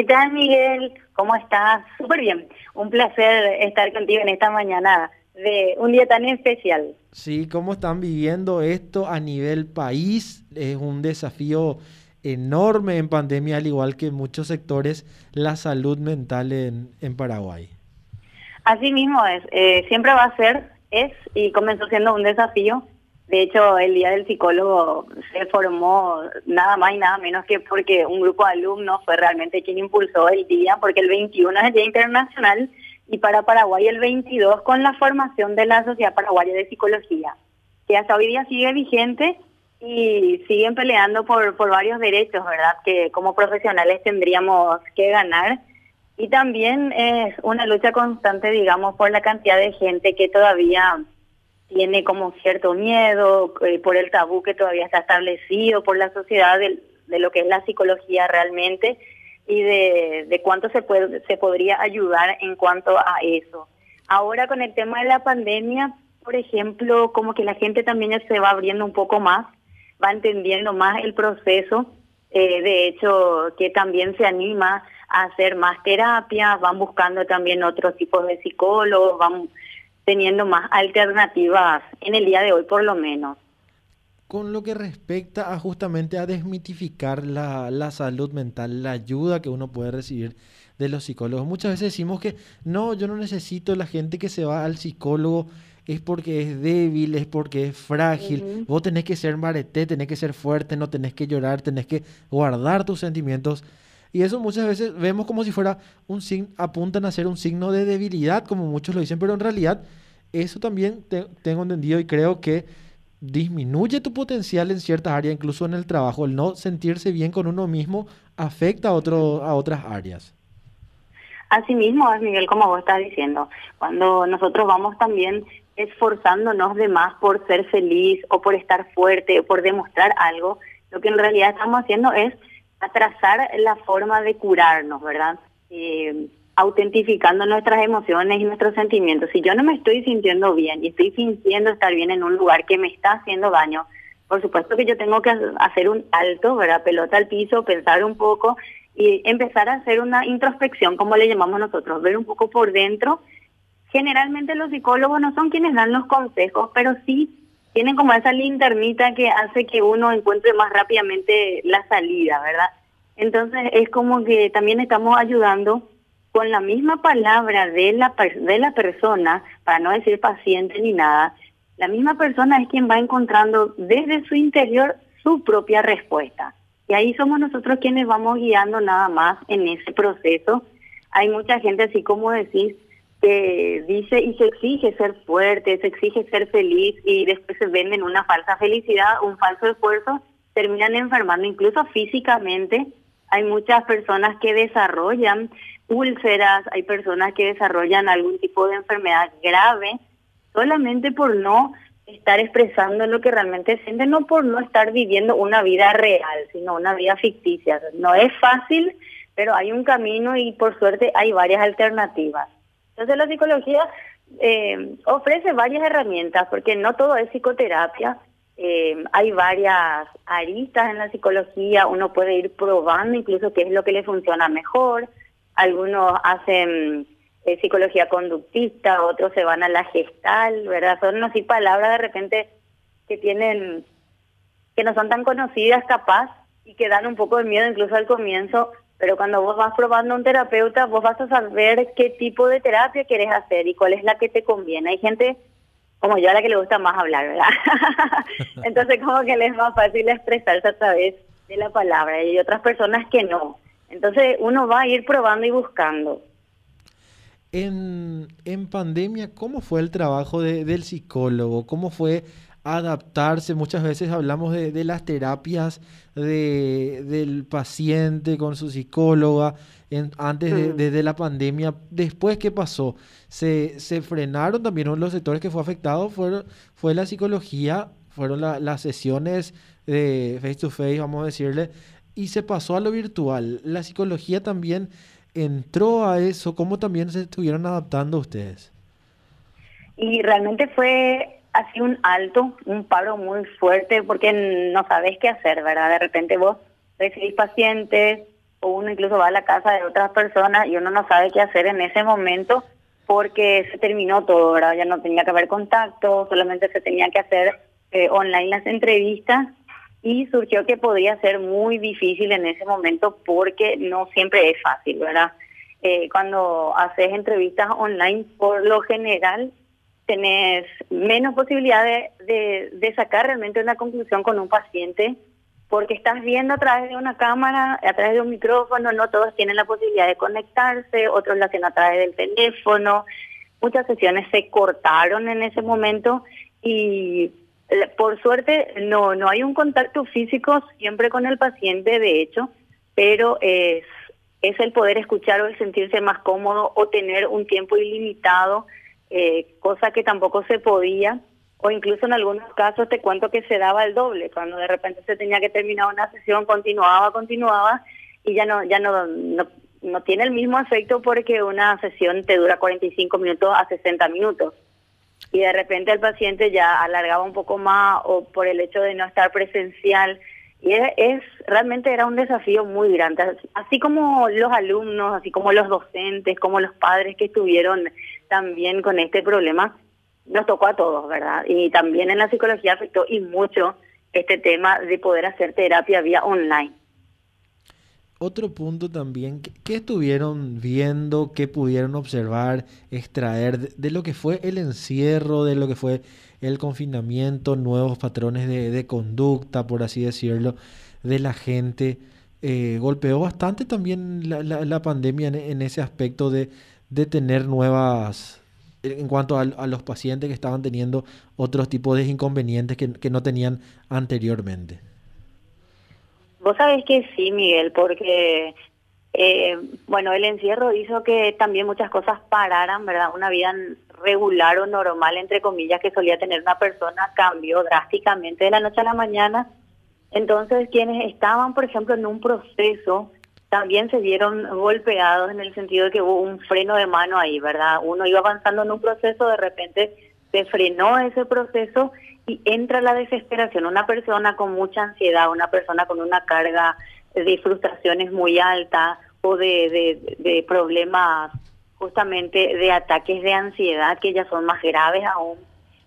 ¿Qué tal, Miguel? ¿Cómo estás? Súper bien. Un placer estar contigo en esta mañana de un día tan especial. Sí, ¿cómo están viviendo esto a nivel país? Es un desafío enorme en pandemia, al igual que en muchos sectores, la salud mental en, en Paraguay. Así mismo es. Eh, siempre va a ser, es y comenzó siendo un desafío de hecho, el Día del Psicólogo se formó nada más y nada menos que porque un grupo de alumnos fue realmente quien impulsó el día, porque el 21 es el Día Internacional y para Paraguay el 22 con la formación de la Sociedad Paraguaya de Psicología, que hasta hoy día sigue vigente y siguen peleando por, por varios derechos, ¿verdad? Que como profesionales tendríamos que ganar. Y también es una lucha constante, digamos, por la cantidad de gente que todavía tiene como cierto miedo eh, por el tabú que todavía está establecido por la sociedad de, lo que es la psicología realmente y de, de cuánto se, puede, se podría ayudar en cuanto a eso. Ahora con el tema de la pandemia, por ejemplo, como que la gente también se va abriendo un poco más, va entendiendo más el proceso, eh, de hecho que también se anima a hacer más terapia, van buscando también otros tipos de psicólogos, van teniendo más alternativas en el día de hoy por lo menos. Con lo que respecta a justamente a desmitificar la, la salud mental, la ayuda que uno puede recibir de los psicólogos. Muchas veces decimos que no, yo no necesito la gente que se va al psicólogo es porque es débil, es porque es frágil. Vos tenés que ser mareté, tenés que ser fuerte, no tenés que llorar, tenés que guardar tus sentimientos. Y eso muchas veces vemos como si fuera un signo, apuntan a ser un signo de debilidad, como muchos lo dicen, pero en realidad eso también tengo entendido y creo que disminuye tu potencial en ciertas áreas, incluso en el trabajo. El no sentirse bien con uno mismo afecta a, otro, a otras áreas. Así mismo Miguel, como vos estás diciendo. Cuando nosotros vamos también esforzándonos de más por ser feliz o por estar fuerte o por demostrar algo, lo que en realidad estamos haciendo es atrasar la forma de curarnos, ¿verdad? Eh, autentificando nuestras emociones y nuestros sentimientos. Si yo no me estoy sintiendo bien y estoy fingiendo estar bien en un lugar que me está haciendo daño, por supuesto que yo tengo que hacer un alto, ¿verdad? Pelota al piso, pensar un poco y empezar a hacer una introspección, como le llamamos nosotros, ver un poco por dentro. Generalmente los psicólogos no son quienes dan los consejos, pero sí tienen como esa linternita que hace que uno encuentre más rápidamente la salida, ¿verdad? Entonces es como que también estamos ayudando con la misma palabra de la, de la persona, para no decir paciente ni nada, la misma persona es quien va encontrando desde su interior su propia respuesta. Y ahí somos nosotros quienes vamos guiando nada más en ese proceso. Hay mucha gente, así como decís, que dice y se exige ser fuerte, se exige ser feliz y después se venden una falsa felicidad, un falso esfuerzo, terminan enfermando incluso físicamente. Hay muchas personas que desarrollan úlceras, hay personas que desarrollan algún tipo de enfermedad grave solamente por no estar expresando lo que realmente sienten, no por no estar viviendo una vida real, sino una vida ficticia. No es fácil, pero hay un camino y por suerte hay varias alternativas. Entonces la psicología eh, ofrece varias herramientas, porque no todo es psicoterapia, eh, hay varias aristas en la psicología, uno puede ir probando incluso qué es lo que le funciona mejor, algunos hacen eh, psicología conductista, otros se van a la gestal, ¿verdad? Son así palabras de repente que tienen, que no son tan conocidas capaz y que dan un poco de miedo incluso al comienzo, pero cuando vos vas probando un terapeuta, vos vas a saber qué tipo de terapia querés hacer y cuál es la que te conviene. Hay gente como yo a la que le gusta más hablar, ¿verdad? Entonces como que les es más fácil expresarse a través de la palabra y hay otras personas que no. Entonces uno va a ir probando y buscando. En, en pandemia, ¿cómo fue el trabajo de, del psicólogo? ¿Cómo fue adaptarse. Muchas veces hablamos de, las terapias de, del paciente con su psicóloga antes de, la pandemia. Después, ¿qué pasó? Se, se frenaron también uno de los sectores que fue afectado, fue, fue la psicología, fueron las sesiones de face to face, vamos a decirle, y se pasó a lo virtual. La psicología también entró a eso. ¿Cómo también se estuvieron adaptando ustedes? Y realmente fue ha un alto, un paro muy fuerte porque no sabes qué hacer, ¿verdad? De repente vos recibís pacientes, o uno incluso va a la casa de otras personas y uno no sabe qué hacer en ese momento porque se terminó todo, ¿verdad? Ya no tenía que haber contacto, solamente se tenía que hacer eh, online las entrevistas y surgió que podía ser muy difícil en ese momento porque no siempre es fácil, ¿verdad? Eh, cuando haces entrevistas online, por lo general, tenés menos posibilidad de, sacar realmente una conclusión con un paciente porque estás viendo a través de una cámara, a través de un micrófono, no todos tienen la posibilidad de conectarse, otros lo hacen a través del teléfono. Muchas sesiones se cortaron en ese momento y por suerte no no hay un contacto físico siempre con el paciente, de hecho, pero es es el poder escuchar o el sentirse más cómodo o tener un tiempo ilimitado, eh, cosa que tampoco se podía, o incluso en algunos casos te cuento que se daba el doble, cuando de repente se tenía que terminar una sesión, continuaba, continuaba, y ya no, ya no, no, tiene el mismo efecto porque una sesión te dura 45 minutos a 60 minutos. Y de repente el paciente ya alargaba un poco más o por el hecho de no estar presencial, y es, realmente era un desafío muy grande, así como los alumnos, así como los docentes, como los padres que estuvieron también con este problema, nos tocó a todos, ¿verdad? Y también en la psicología afectó y mucho este tema de poder hacer terapia vía online. Otro punto también, ¿qué estuvieron viendo, qué pudieron observar, extraer de, lo que fue el encierro, de lo que fue el confinamiento, nuevos patrones de, conducta, por así decirlo, de la gente? Eh, golpeó bastante también la, pandemia en, ese aspecto de, tener nuevas, en cuanto a, los pacientes que estaban teniendo otros tipos de inconvenientes que no tenían anteriormente. Vos sabés que sí, Miguel, porque, eh, bueno, el encierro hizo que también muchas cosas pararan, ¿verdad? Una vida regular o normal, entre comillas, que solía tener una persona cambió drásticamente de la noche a la mañana. Entonces, quienes estaban, por ejemplo, en un proceso, también se vieron golpeados en el sentido de que hubo un freno de mano ahí, ¿verdad? Uno iba avanzando en un proceso, de repente se frenó ese proceso y entra la desesperación. Una persona con mucha ansiedad, una persona con una carga de frustraciones muy alta o de, de, problemas justamente de ataques de ansiedad que ya son más graves aún,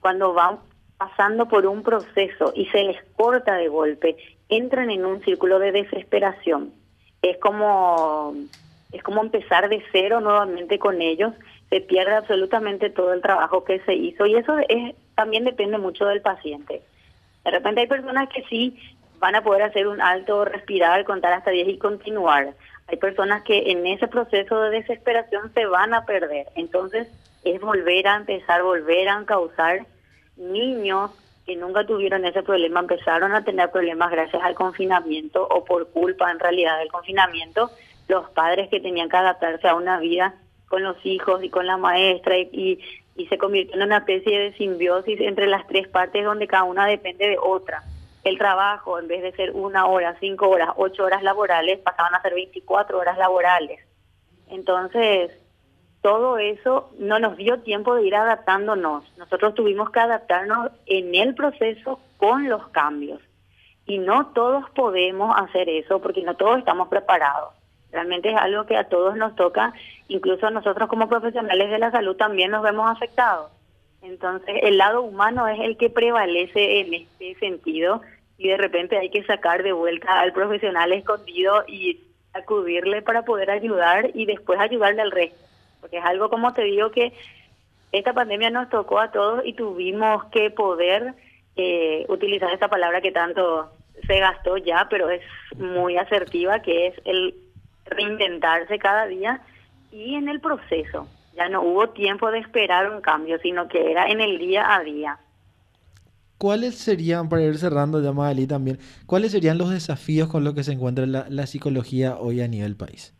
cuando van pasando por un proceso y se les corta de golpe, entran en un círculo de desesperación. Es como es como empezar de cero nuevamente con ellos se pierde absolutamente todo el trabajo que se hizo y eso es también depende mucho del paciente. De repente hay personas que sí van a poder hacer un alto, respirar, contar hasta 10 y continuar. Hay personas que en ese proceso de desesperación se van a perder. Entonces es volver a empezar, volver a causar niños que nunca tuvieron ese problema, empezaron a tener problemas gracias al confinamiento o por culpa en realidad del confinamiento, los padres que tenían que adaptarse a una vida con los hijos y con la maestra y, y, se convirtió en una especie de simbiosis entre las tres partes donde cada una depende de otra. El trabajo, en vez de ser una hora, cinco horas, ocho horas laborales, pasaban a ser 24 horas laborales. Entonces, todo eso no nos dio tiempo de ir adaptándonos. Nosotros tuvimos que adaptarnos en el proceso con los cambios. Y no todos podemos hacer eso porque no todos estamos preparados. Realmente es algo que a todos nos toca, incluso nosotros como profesionales de la salud también nos vemos afectados. Entonces, el lado humano es el que prevalece en este sentido y de repente hay que sacar de vuelta al profesional escondido y acudirle para poder ayudar y después ayudarle al resto. Porque es algo, como te digo, que esta pandemia nos tocó a todos y tuvimos que poder eh, utilizar esta palabra que tanto se gastó ya, pero es muy asertiva, que es el reinventarse cada día y en el proceso. Ya no hubo tiempo de esperar un cambio, sino que era en el día a día. ¿Cuáles serían, para ir cerrando ya Ali también, cuáles serían los desafíos con los que se encuentra la psicología hoy a nivel país?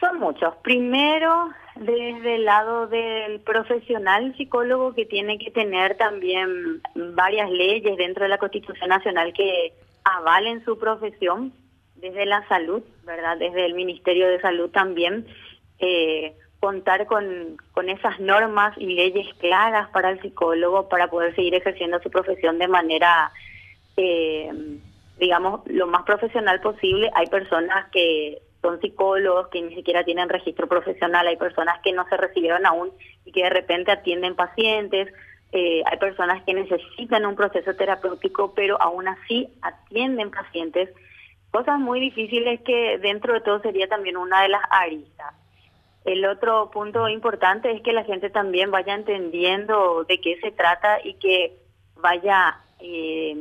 Son muchos. Primero, desde el lado del profesional psicólogo que tiene que tener también varias leyes dentro de la Constitución Nacional que avalen su profesión desde la salud, ¿verdad? Desde el Ministerio de Salud también, eh, contar con, con esas normas y leyes claras para el psicólogo para poder seguir ejerciendo su profesión de manera eh, digamos, lo más profesional posible. Hay personas que son psicólogos que ni siquiera tienen registro profesional, hay personas que no se recibieron aún y que de repente atienden pacientes, eh, hay personas que necesitan un proceso terapéutico, pero aún así atienden pacientes. Cosas muy difíciles que dentro de todo sería también una de las aristas. El otro punto importante es que la gente también vaya entendiendo de qué se trata y que vaya eh,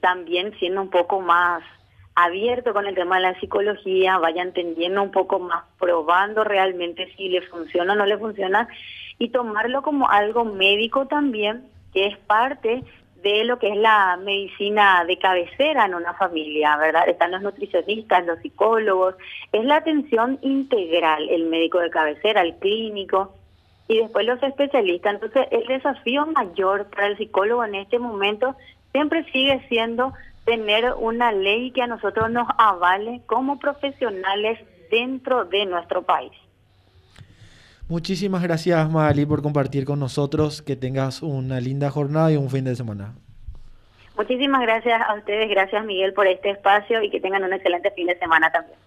también siendo un poco más abierto con el tema de la psicología, vaya entendiendo un poco más, probando realmente si le funciona o no le funciona y tomarlo como algo médico también, que es parte de lo que es la medicina de cabecera en una familia, ¿verdad? Están los nutricionistas, los psicólogos, es la atención integral, el médico de cabecera, el clínico y después los especialistas. Entonces, el desafío mayor para el psicólogo en este momento siempre sigue siendo tener una ley que a nosotros nos avale como profesionales dentro de nuestro país. Muchísimas gracias, Magali, por compartir con nosotros. Que tengas una linda jornada y un fin de semana. Muchísimas gracias a ustedes, gracias Miguel por este espacio y que tengan un excelente fin de semana también.